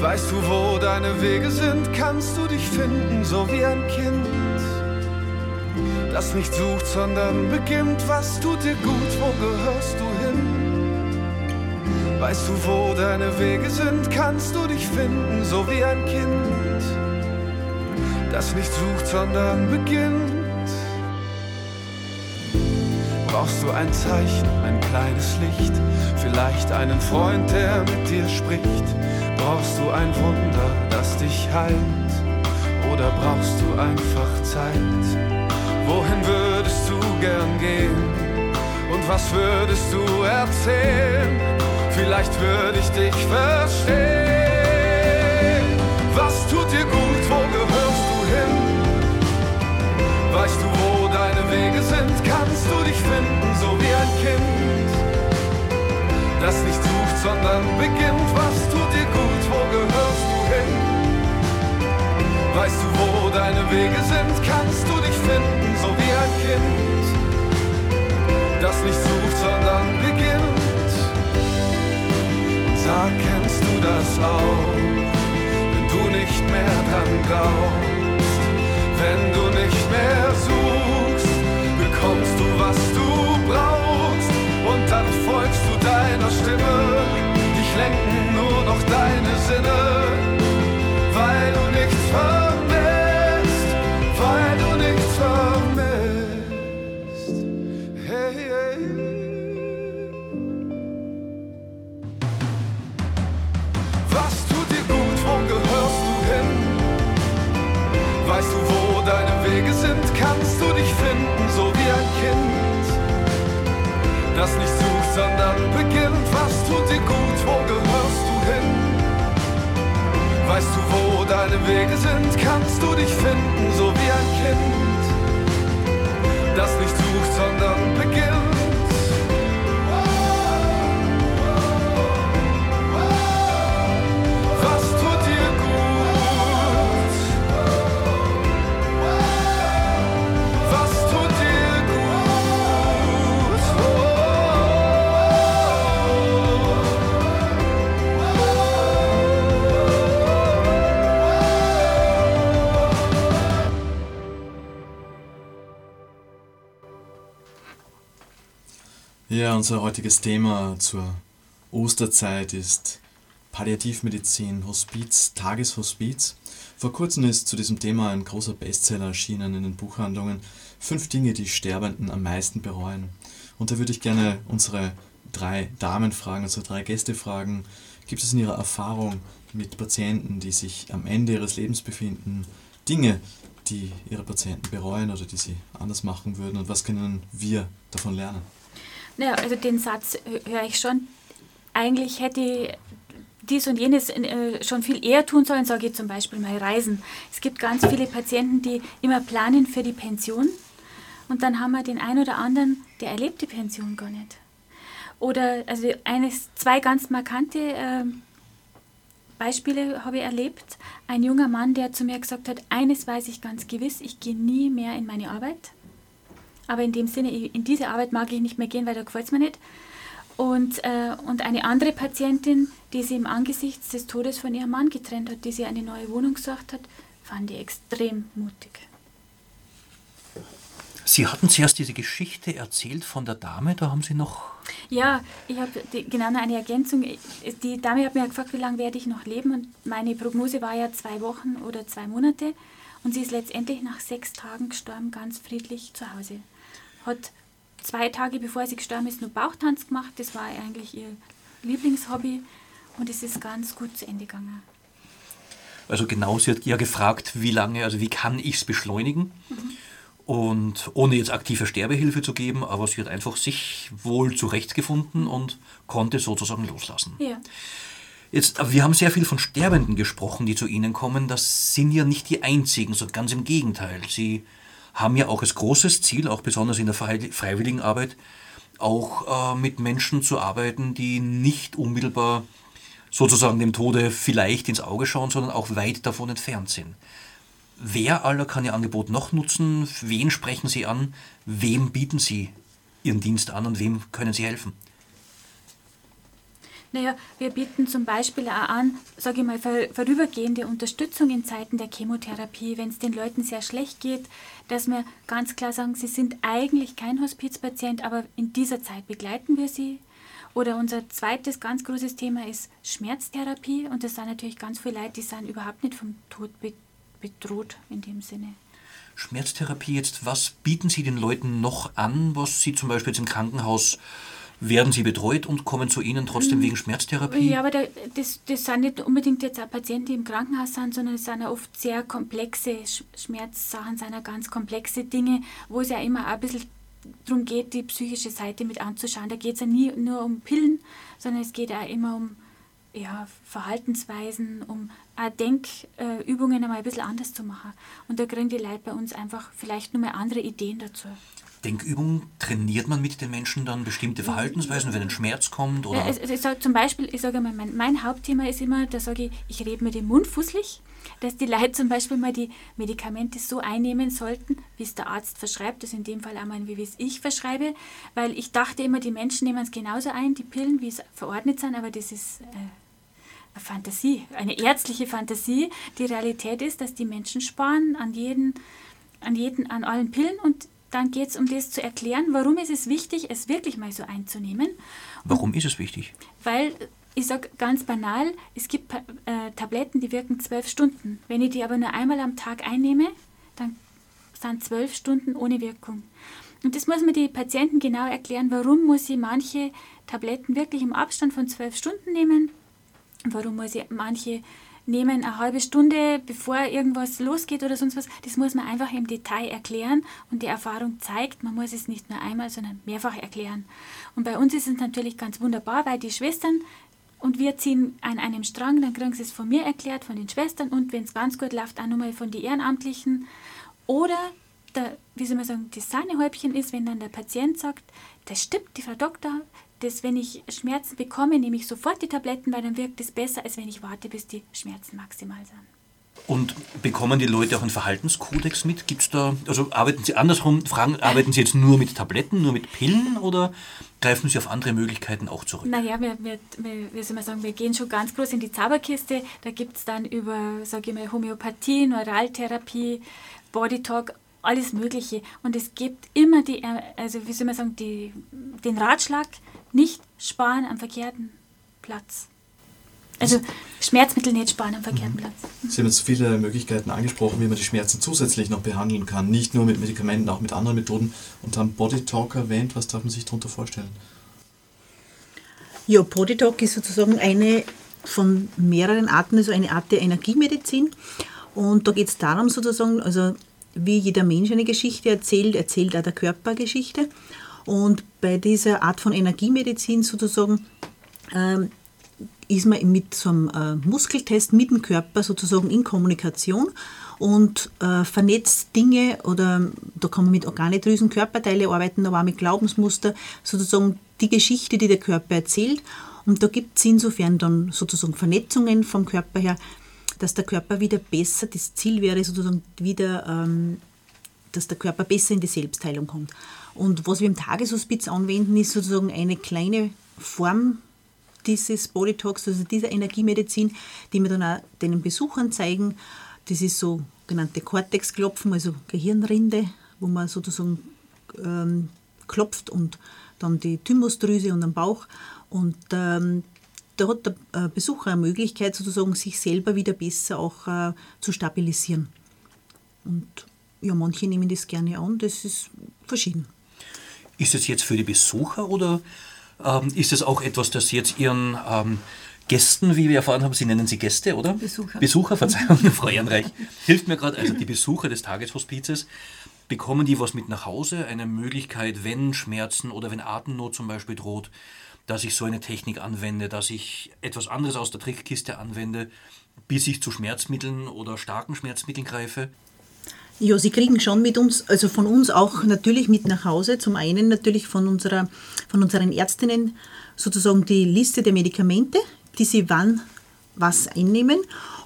Weißt du, wo deine Wege sind, kannst du dich finden, so wie ein Kind, das nicht sucht, sondern beginnt. Was tut dir gut, wo gehörst du hin? Weißt du, wo deine Wege sind, kannst du dich finden, so wie ein Kind, das nicht sucht, sondern beginnt. Brauchst du ein Zeichen, ein kleines Licht, vielleicht einen Freund, der mit dir spricht? Brauchst du ein Wunder, das dich heilt? Oder brauchst du einfach Zeit? Wohin würdest du gern gehen? Und was würdest du erzählen? Vielleicht würde ich dich verstehen. Was tut dir gut? Kind, das nicht sucht, sondern beginnt? Was tut dir gut? Wo gehörst du hin? Weißt du, wo deine Wege sind? Kannst du dich finden, so wie ein Kind, das nicht sucht, sondern beginnt? Sag, kennst du das auch, wenn du nicht mehr dran glaubst? Wenn du nicht mehr suchst, bekommst du, was du. Und dann folgst du deiner Stimme, dich lenken nur noch deine Sinne, weil du nichts vermisst, weil du nichts vermisst. Hey, hey. Was tut dir gut, wo gehörst du hin? Weißt du, wo deine Wege sind? Kannst du dich finden, so das nicht sucht, sondern beginnt? Was tut dir gut, wo gehörst du hin? Weißt du, wo deine Wege sind? Kannst du dich finden, so wie ein Kind, das nicht sucht, sondern beginnt?
Ja, unser heutiges Thema zur Osterzeit ist Palliativmedizin, Hospiz, Tageshospiz. Vor kurzem ist zu diesem Thema ein großer Bestseller erschienen in den Buchhandlungen. Fünf Dinge, die Sterbenden am meisten bereuen. Und da würde ich gerne unsere drei Damen fragen, unsere drei Gäste fragen, gibt es in ihrer Erfahrung mit Patienten, die sich am Ende ihres Lebens befinden, Dinge, die ihre Patienten bereuen oder die sie anders machen würden und was können wir davon lernen?
Naja, also den Satz hö- höre ich schon. Eigentlich hätte ich dies und jenes äh, schon viel eher tun sollen, sage ich zum Beispiel mal Reisen. Es gibt ganz viele Patienten, die immer planen für die Pension und dann haben wir den einen oder anderen, der erlebt die Pension gar nicht. Oder also eines, zwei ganz markante ähm, Beispiele habe ich erlebt. Ein junger Mann, der zu mir gesagt hat, eines weiß ich ganz gewiss, ich gehe nie mehr in meine Arbeit. Aber in dem Sinne, in diese Arbeit mag ich nicht mehr gehen, weil da gefällt es mir nicht. Und, äh, und eine andere Patientin, die sie im Angesicht des Todes von ihrem Mann getrennt hat, die sie eine neue Wohnung gesucht hat, fand ich extrem mutig.
Sie hatten zuerst diese Geschichte erzählt von der Dame, da haben Sie noch.
Ja, ich habe genau eine Ergänzung. Die Dame hat mir gefragt, wie lange werde ich noch leben und meine Prognose war ja zwei Wochen oder zwei Monate und sie ist letztendlich nach sechs Tagen gestorben, ganz friedlich zu Hause. Hat zwei Tage bevor sie gestorben ist nur Bauchtanz gemacht, das war eigentlich ihr Lieblingshobby und es ist ganz gut zu Ende gegangen.
Also genau, sie hat ja gefragt, wie lange, also wie kann ich es beschleunigen? Und ohne jetzt aktive Sterbehilfe zu geben, aber sie hat einfach sich wohl zurechtgefunden und konnte sozusagen loslassen.
Ja.
Jetzt, wir haben sehr viel von Sterbenden gesprochen, die zu Ihnen kommen. Das sind ja nicht die einzigen, so ganz im Gegenteil. Sie haben ja auch als großes Ziel, auch besonders in der Frei- freiwilligen Arbeit, auch äh, mit Menschen zu arbeiten, die nicht unmittelbar sozusagen dem Tode vielleicht ins Auge schauen, sondern auch weit davon entfernt sind. Wer aller kann Ihr Angebot noch nutzen? Wen sprechen Sie an? Wem bieten Sie Ihren Dienst an und wem können Sie helfen?
Naja, wir bieten zum Beispiel auch an, sage ich mal, vor- vorübergehende Unterstützung in Zeiten der Chemotherapie, wenn es den Leuten sehr schlecht geht, dass wir ganz klar sagen, sie sind eigentlich kein Hospizpatient, aber in dieser Zeit begleiten wir sie. Oder unser zweites ganz großes Thema ist Schmerztherapie und das sind natürlich ganz viele Leute, die sind überhaupt nicht vom Tod be bedroht in dem Sinne.
Schmerztherapie jetzt, was bieten Sie den Leuten noch an, was Sie zum Beispiel jetzt im Krankenhaus, werden Sie betreut und kommen zu Ihnen trotzdem wegen Schmerztherapie?
Ja, aber da, das, das sind nicht unbedingt jetzt auch Patienten, die im Krankenhaus sind, sondern es sind ja oft sehr komplexe Sch- Schmerzsachen, sind ja ganz komplexe Dinge, wo es ja immer auch ein bisschen darum geht, die psychische Seite mit anzuschauen. Da geht es ja nie nur um Pillen, sondern es geht auch immer um ja, Verhaltensweisen, um auch Denkübungen einmal ein bisschen anders zu machen. Und da kriegen die Leute bei uns einfach vielleicht nur mal andere Ideen dazu.
Denkübungen trainiert man mit den Menschen dann bestimmte Verhaltensweisen, wenn ein Schmerz kommt? Oder?
Ja, also ich sage zum Beispiel, ich sage mal, mein, mein Hauptthema ist immer, da sage ich, ich rede mit dem Mund fußlich, dass die Leute zum Beispiel mal die Medikamente so einnehmen sollten, wie es der Arzt verschreibt, das in dem Fall einmal, wie es ich verschreibe, weil ich dachte immer, die Menschen nehmen es genauso ein, die Pillen, wie es verordnet sind, aber das ist... Äh, eine Fantasie, eine ärztliche Fantasie. Die Realität ist, dass die Menschen sparen an jeden, an jeden, an allen Pillen und dann geht es um das zu erklären, warum ist es wichtig, es wirklich mal so einzunehmen.
Warum ist es wichtig?
Weil, ich sage ganz banal, es gibt äh, Tabletten, die wirken zwölf Stunden. Wenn ich die aber nur einmal am Tag einnehme, dann sind zwölf Stunden ohne Wirkung. Und das muss man den Patienten genau erklären, warum muss ich manche Tabletten wirklich im Abstand von zwölf Stunden nehmen, warum muss ich manche nehmen eine halbe Stunde, bevor irgendwas losgeht oder sonst was. Das muss man einfach im Detail erklären und die Erfahrung zeigt, man muss es nicht nur einmal, sondern mehrfach erklären. Und bei uns ist es natürlich ganz wunderbar, weil die Schwestern und wir ziehen an einem Strang, dann kriegen sie es von mir erklärt, von den Schwestern und wenn es ganz gut läuft, auch nochmal von den Ehrenamtlichen. Oder, der, wie soll man sagen, das Sahnehäubchen ist, wenn dann der Patient sagt, das stimmt, die Frau Doktor, dass wenn ich Schmerzen bekomme, nehme ich sofort die Tabletten, weil dann wirkt es besser, als wenn ich warte, bis die Schmerzen maximal sind.
Und bekommen die Leute auch einen Verhaltenskodex mit? Gibt's da, also arbeiten Sie andersrum, fragen, arbeiten Sie jetzt nur mit Tabletten, nur mit Pillen oder greifen Sie auf andere Möglichkeiten auch zurück?
Naja, wir, wir, wir, wie soll man sagen, wir gehen schon ganz groß in die Zauberkiste. Da gibt es dann über, sage ich mal, Homöopathie, Neuraltherapie, Bodytalk, alles Mögliche. Und es gibt immer die, also wie soll man sagen, die, den Ratschlag, nicht sparen am verkehrten Platz. Also Schmerzmittel nicht sparen am verkehrten mhm. Platz.
Sie haben jetzt viele Möglichkeiten angesprochen, wie man die Schmerzen zusätzlich noch behandeln kann. Nicht nur mit Medikamenten, auch mit anderen Methoden. Und haben Body Talk erwähnt. Was darf man sich darunter vorstellen?
Ja, Body Talk ist sozusagen eine von mehreren Arten, also eine Art der Energiemedizin. Und da geht es darum sozusagen, also wie jeder Mensch eine Geschichte erzählt, erzählt auch der Körper Geschichte. Und bei dieser Art von Energiemedizin sozusagen ähm, ist man mit so einem äh, Muskeltest mit dem Körper sozusagen in Kommunikation und äh, vernetzt Dinge oder da kann man mit Organedrüsen, Körperteile arbeiten, aber auch mit Glaubensmuster, sozusagen die Geschichte, die der Körper erzählt. Und da gibt es insofern dann sozusagen Vernetzungen vom Körper her, dass der Körper wieder besser, das Ziel wäre sozusagen wieder, ähm, dass der Körper besser in die Selbstheilung kommt. Und was wir im Tageshospiz anwenden, ist sozusagen eine kleine Form dieses Bodytalks, also dieser Energiemedizin, die wir dann auch den Besuchern zeigen. Das ist so genannte Cortexklopfen, also Gehirnrinde, wo man sozusagen ähm, klopft und dann die Thymusdrüse und den Bauch. Und ähm, da hat der äh, Besucher eine Möglichkeit, sozusagen sich selber wieder besser auch äh, zu stabilisieren. Und ja, manche nehmen das gerne an, das ist verschieden.
Ist es jetzt für die Besucher oder ähm, ist es auch etwas, das jetzt Ihren ähm, Gästen, wie wir erfahren haben, Sie nennen sie Gäste, oder?
Besucher.
Besucher, Verzeihung, Frau Ehrenreich. Hilft mir gerade, also die Besucher des Tageshospizes, bekommen die was mit nach Hause? Eine Möglichkeit, wenn Schmerzen oder wenn Atemnot zum Beispiel droht, dass ich so eine Technik anwende, dass ich etwas anderes aus der Trickkiste anwende, bis ich zu Schmerzmitteln oder starken Schmerzmitteln greife?
Ja, sie kriegen schon mit uns, also von uns auch natürlich mit nach Hause. Zum einen natürlich von, unserer, von unseren Ärztinnen sozusagen die Liste der Medikamente, die sie wann was einnehmen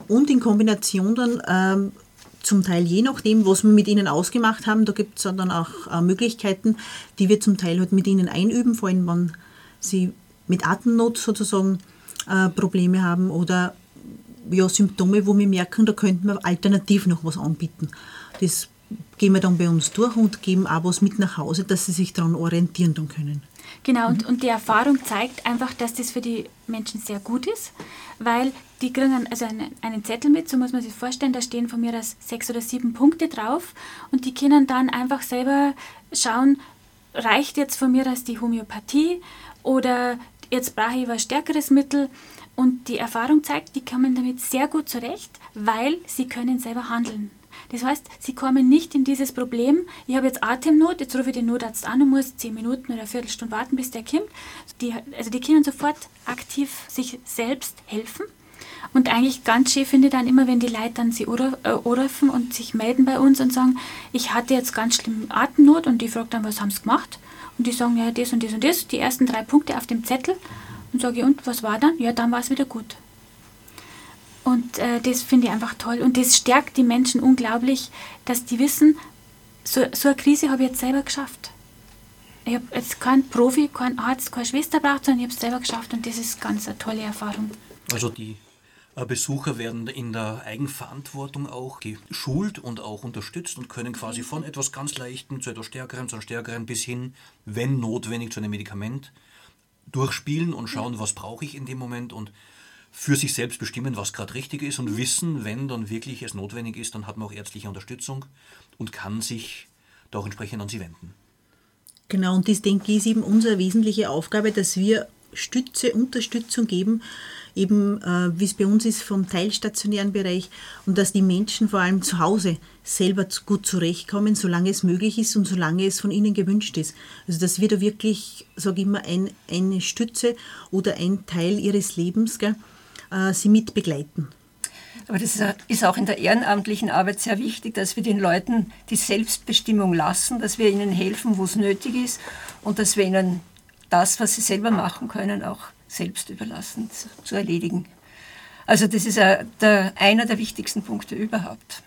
und in Kombination dann ähm, zum Teil je nachdem, was wir mit ihnen ausgemacht haben, da gibt es dann auch äh, Möglichkeiten, die wir zum Teil halt mit ihnen einüben, vor allem wenn sie mit Atemnot sozusagen äh, Probleme haben oder ja, Symptome, wo wir merken, da könnten wir alternativ noch was anbieten. Das gehen wir dann bei uns durch und geben auch was mit nach Hause, dass sie sich daran orientieren dann können.
Genau, und, und die Erfahrung zeigt einfach, dass das für die Menschen sehr gut ist, weil die kriegen also einen, einen Zettel mit, so muss man sich vorstellen, da stehen von mir das sechs oder sieben Punkte drauf und die können dann einfach selber schauen, reicht jetzt von mir das die Homöopathie oder jetzt brauche ich was stärkeres Mittel und die Erfahrung zeigt, die kommen damit sehr gut zurecht, weil sie können selber handeln. Das heißt, sie kommen nicht in dieses Problem, ich habe jetzt Atemnot, jetzt rufe ich den Notarzt an und muss zehn Minuten oder eine Viertelstunde warten, bis der kommt. Die, also die können sofort aktiv sich selbst helfen. Und eigentlich ganz schön finde ich dann immer, wenn die Leute dann sie anrufen äh, und sich melden bei uns und sagen, ich hatte jetzt ganz schlimm Atemnot und die fragt dann, was haben sie gemacht? Und die sagen, ja, das und das und das, die ersten drei Punkte auf dem Zettel. Und sage ich, und was war dann? Ja, dann war es wieder gut. Und äh, das finde ich einfach toll. Und das stärkt die Menschen unglaublich, dass die wissen, so, so eine Krise habe ich jetzt selber geschafft. Ich habe jetzt keinen Profi, keinen Arzt, keine Schwester braucht, sondern ich habe es selber geschafft und das ist ganz eine tolle Erfahrung.
Also die Besucher werden in der Eigenverantwortung auch geschult und auch unterstützt und können quasi von etwas ganz Leichtem zu etwas Stärkerem, zu einem Stärkeren bis hin, wenn notwendig, zu einem Medikament durchspielen und schauen, was brauche ich in dem Moment und für sich selbst bestimmen, was gerade richtig ist und wissen, wenn dann wirklich es notwendig ist, dann hat man auch ärztliche Unterstützung und kann sich da auch entsprechend an sie wenden.
Genau, und das denke ich ist eben unsere wesentliche Aufgabe, dass wir Stütze, Unterstützung geben, eben äh, wie es bei uns ist vom teilstationären Bereich und dass die Menschen vor allem zu Hause selber gut zurechtkommen, solange es möglich ist und solange es von ihnen gewünscht ist. Also dass wir da wirklich, sage ich immer, ein, eine Stütze oder ein Teil ihres Lebens gell, äh, sie mit begleiten.
Aber das ist auch in der ehrenamtlichen Arbeit sehr wichtig, dass wir den Leuten die Selbstbestimmung lassen, dass wir ihnen helfen, wo es nötig ist und dass wir ihnen das, was sie selber machen können, auch selbst überlassen zu, zu erledigen. Also das ist der, einer der wichtigsten Punkte überhaupt.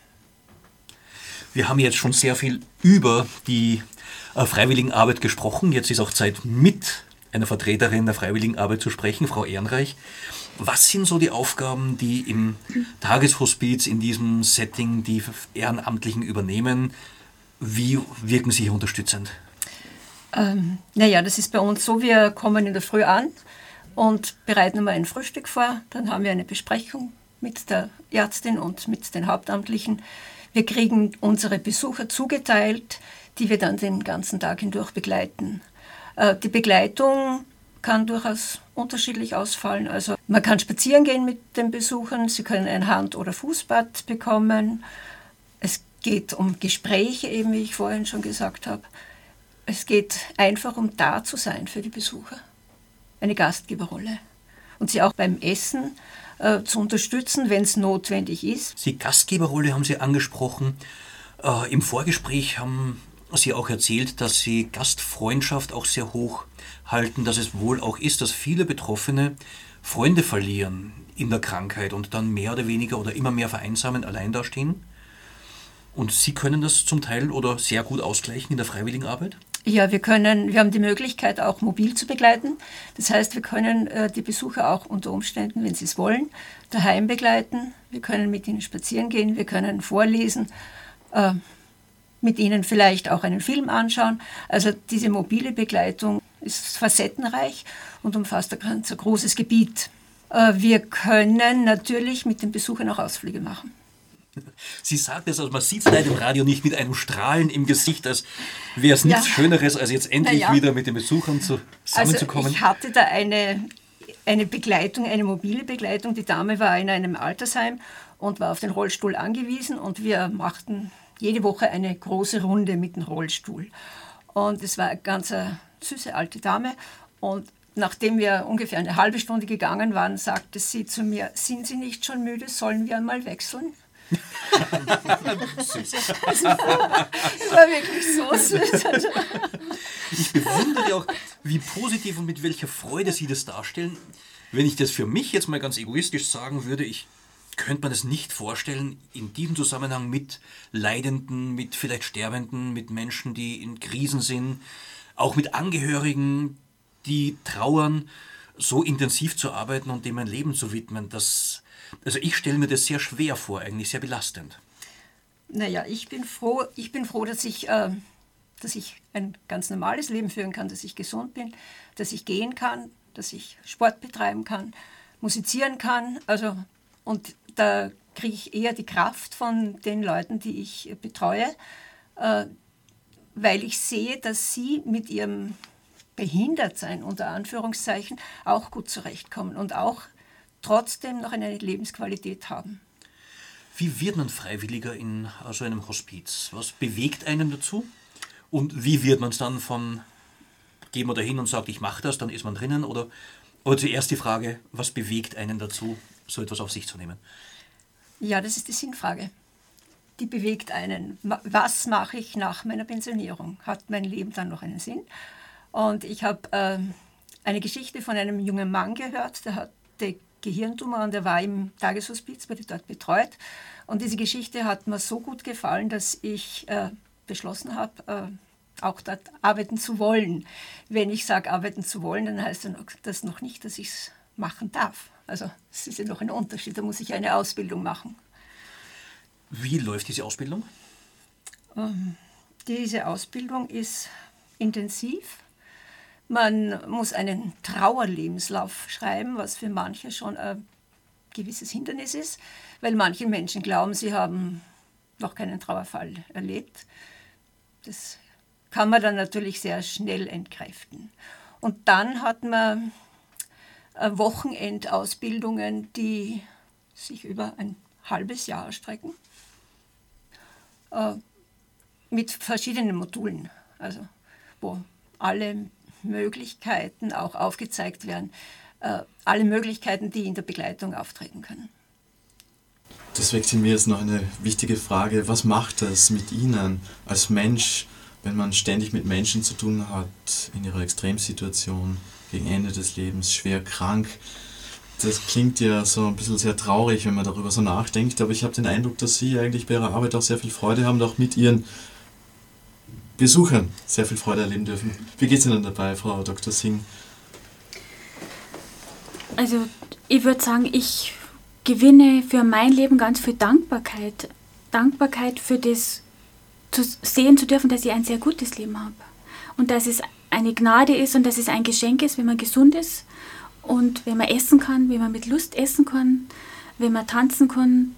Wir haben jetzt schon sehr viel über die äh, Freiwilligenarbeit gesprochen. Jetzt ist auch Zeit, mit einer Vertreterin der Freiwilligenarbeit zu sprechen, Frau Ehrenreich. Was sind so die Aufgaben, die im Tageshospiz, in diesem Setting die Ehrenamtlichen übernehmen? Wie wirken Sie hier unterstützend?
Ähm, naja, das ist bei uns so, wir kommen in der Früh an und bereiten mal ein Frühstück vor. Dann haben wir eine Besprechung mit der Ärztin und mit den Hauptamtlichen. Wir kriegen unsere Besucher zugeteilt, die wir dann den ganzen Tag hindurch begleiten. Äh, die Begleitung kann durchaus unterschiedlich ausfallen. Also man kann spazieren gehen mit den Besuchern, sie können ein Hand- oder Fußbad bekommen. Es geht um Gespräche, eben wie ich vorhin schon gesagt habe. Es geht einfach um da zu sein für die Besucher. Eine Gastgeberrolle. Und sie auch beim Essen äh, zu unterstützen, wenn es notwendig ist.
Die Gastgeberrolle haben Sie angesprochen. Äh, Im Vorgespräch haben Sie auch erzählt, dass Sie Gastfreundschaft auch sehr hoch halten, dass es wohl auch ist, dass viele Betroffene Freunde verlieren in der Krankheit und dann mehr oder weniger oder immer mehr vereinsamen, allein dastehen. Und Sie können das zum Teil oder sehr gut ausgleichen in der Freiwilligenarbeit?
Ja, wir können, wir haben die Möglichkeit, auch mobil zu begleiten. Das heißt, wir können äh, die Besucher auch unter Umständen, wenn sie es wollen, daheim begleiten. Wir können mit ihnen spazieren gehen, wir können vorlesen. Äh, mit ihnen vielleicht auch einen Film anschauen. Also diese mobile Begleitung ist facettenreich und umfasst ein ganz großes Gebiet. Äh, wir können natürlich mit den Besuchern auch Ausflüge machen.
Sie sagt es, also man sieht es leider im Radio nicht mit einem Strahlen im Gesicht, als wäre es nichts ja. Schöneres, als jetzt endlich ja. wieder mit den Besuchern zusammenzukommen.
Also ich hatte da eine, eine Begleitung, eine mobile Begleitung. Die Dame war in einem Altersheim und war auf den Rollstuhl angewiesen und wir machten jede Woche eine große Runde mit dem Rollstuhl. Und es war eine ganz äh, süße alte Dame. Und nachdem wir ungefähr eine halbe Stunde gegangen waren, sagte sie zu mir, sind Sie nicht schon müde, sollen wir einmal wechseln? Süß. Das war wirklich so süß.
Ich bewundere auch, wie positiv und mit welcher Freude Sie das darstellen. Wenn ich das für mich jetzt mal ganz egoistisch sagen würde, ich könnte man es nicht vorstellen, in diesem Zusammenhang mit Leidenden, mit vielleicht Sterbenden, mit Menschen, die in Krisen sind, auch mit Angehörigen, die trauern, so intensiv zu arbeiten und dem ein Leben zu widmen. Das, also ich stelle mir das sehr schwer vor, eigentlich sehr belastend.
Naja, ich bin froh, ich bin froh dass, ich, äh, dass ich ein ganz normales Leben führen kann, dass ich gesund bin, dass ich gehen kann, dass ich Sport betreiben kann, musizieren kann. Also, und da kriege ich eher die Kraft von den Leuten, die ich betreue, äh, weil ich sehe, dass sie mit ihrem Behindertsein unter Anführungszeichen auch gut zurechtkommen und auch trotzdem noch eine Lebensqualität haben.
Wie wird man Freiwilliger in so einem Hospiz? Was bewegt einen dazu? Und wie wird man es dann von, geht man da hin und sagt, ich mache das, dann ist man drinnen? Oder, oder zuerst die Frage, was bewegt einen dazu, so etwas auf sich zu nehmen?
Ja, das ist die Sinnfrage. Die bewegt einen. Was mache ich nach meiner Pensionierung? Hat mein Leben dann noch einen Sinn? Und ich habe äh, eine Geschichte von einem jungen Mann gehört, der hatte Gehirntumor und er war im Tageshospiz, wurde dort betreut. Und diese Geschichte hat mir so gut gefallen, dass ich äh, beschlossen habe, äh, auch dort arbeiten zu wollen. Wenn ich sage, arbeiten zu wollen, dann heißt das noch nicht, dass ich es machen darf. Also es ist ja noch ein Unterschied, da muss ich eine Ausbildung machen.
Wie läuft diese Ausbildung?
Ähm, diese Ausbildung ist intensiv. Man muss einen Trauerlebenslauf schreiben, was für manche schon ein gewisses Hindernis ist, weil manche Menschen glauben, sie haben noch keinen Trauerfall erlebt. Das kann man dann natürlich sehr schnell entkräften. Und dann hat man äh, Wochenendausbildungen, die sich über ein halbes Jahr erstrecken, äh, mit verschiedenen Modulen, also wo alle Möglichkeiten auch aufgezeigt werden, äh, alle Möglichkeiten, die in der Begleitung auftreten können.
Das weckt in mir jetzt noch eine wichtige Frage. Was macht das mit Ihnen als Mensch, wenn man ständig mit Menschen zu tun hat, in ihrer Extremsituation, gegen Ende des Lebens, schwer krank? Das klingt ja so ein bisschen sehr traurig, wenn man darüber so nachdenkt, aber ich habe den Eindruck, dass Sie eigentlich bei Ihrer Arbeit auch sehr viel Freude haben, auch mit Ihren Besuchern sehr viel Freude erleben dürfen. Wie geht es Ihnen dabei, Frau Dr. Singh?
Also ich würde sagen, ich gewinne für mein Leben ganz viel Dankbarkeit. Dankbarkeit für das zu sehen zu dürfen, dass ich ein sehr gutes Leben habe. Und dass es eine Gnade ist und dass es ein Geschenk ist, wenn man gesund ist und wenn man essen kann, wenn man mit Lust essen kann, wenn man tanzen kann.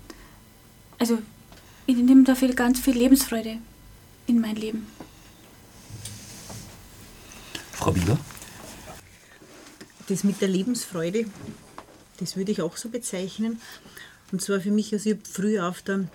Also ich nehme dafür ganz viel Lebensfreude in mein Leben.
Frau Bieber?
Das mit der Lebensfreude, das würde ich auch so bezeichnen. Und zwar für mich, also ich habe früher auf der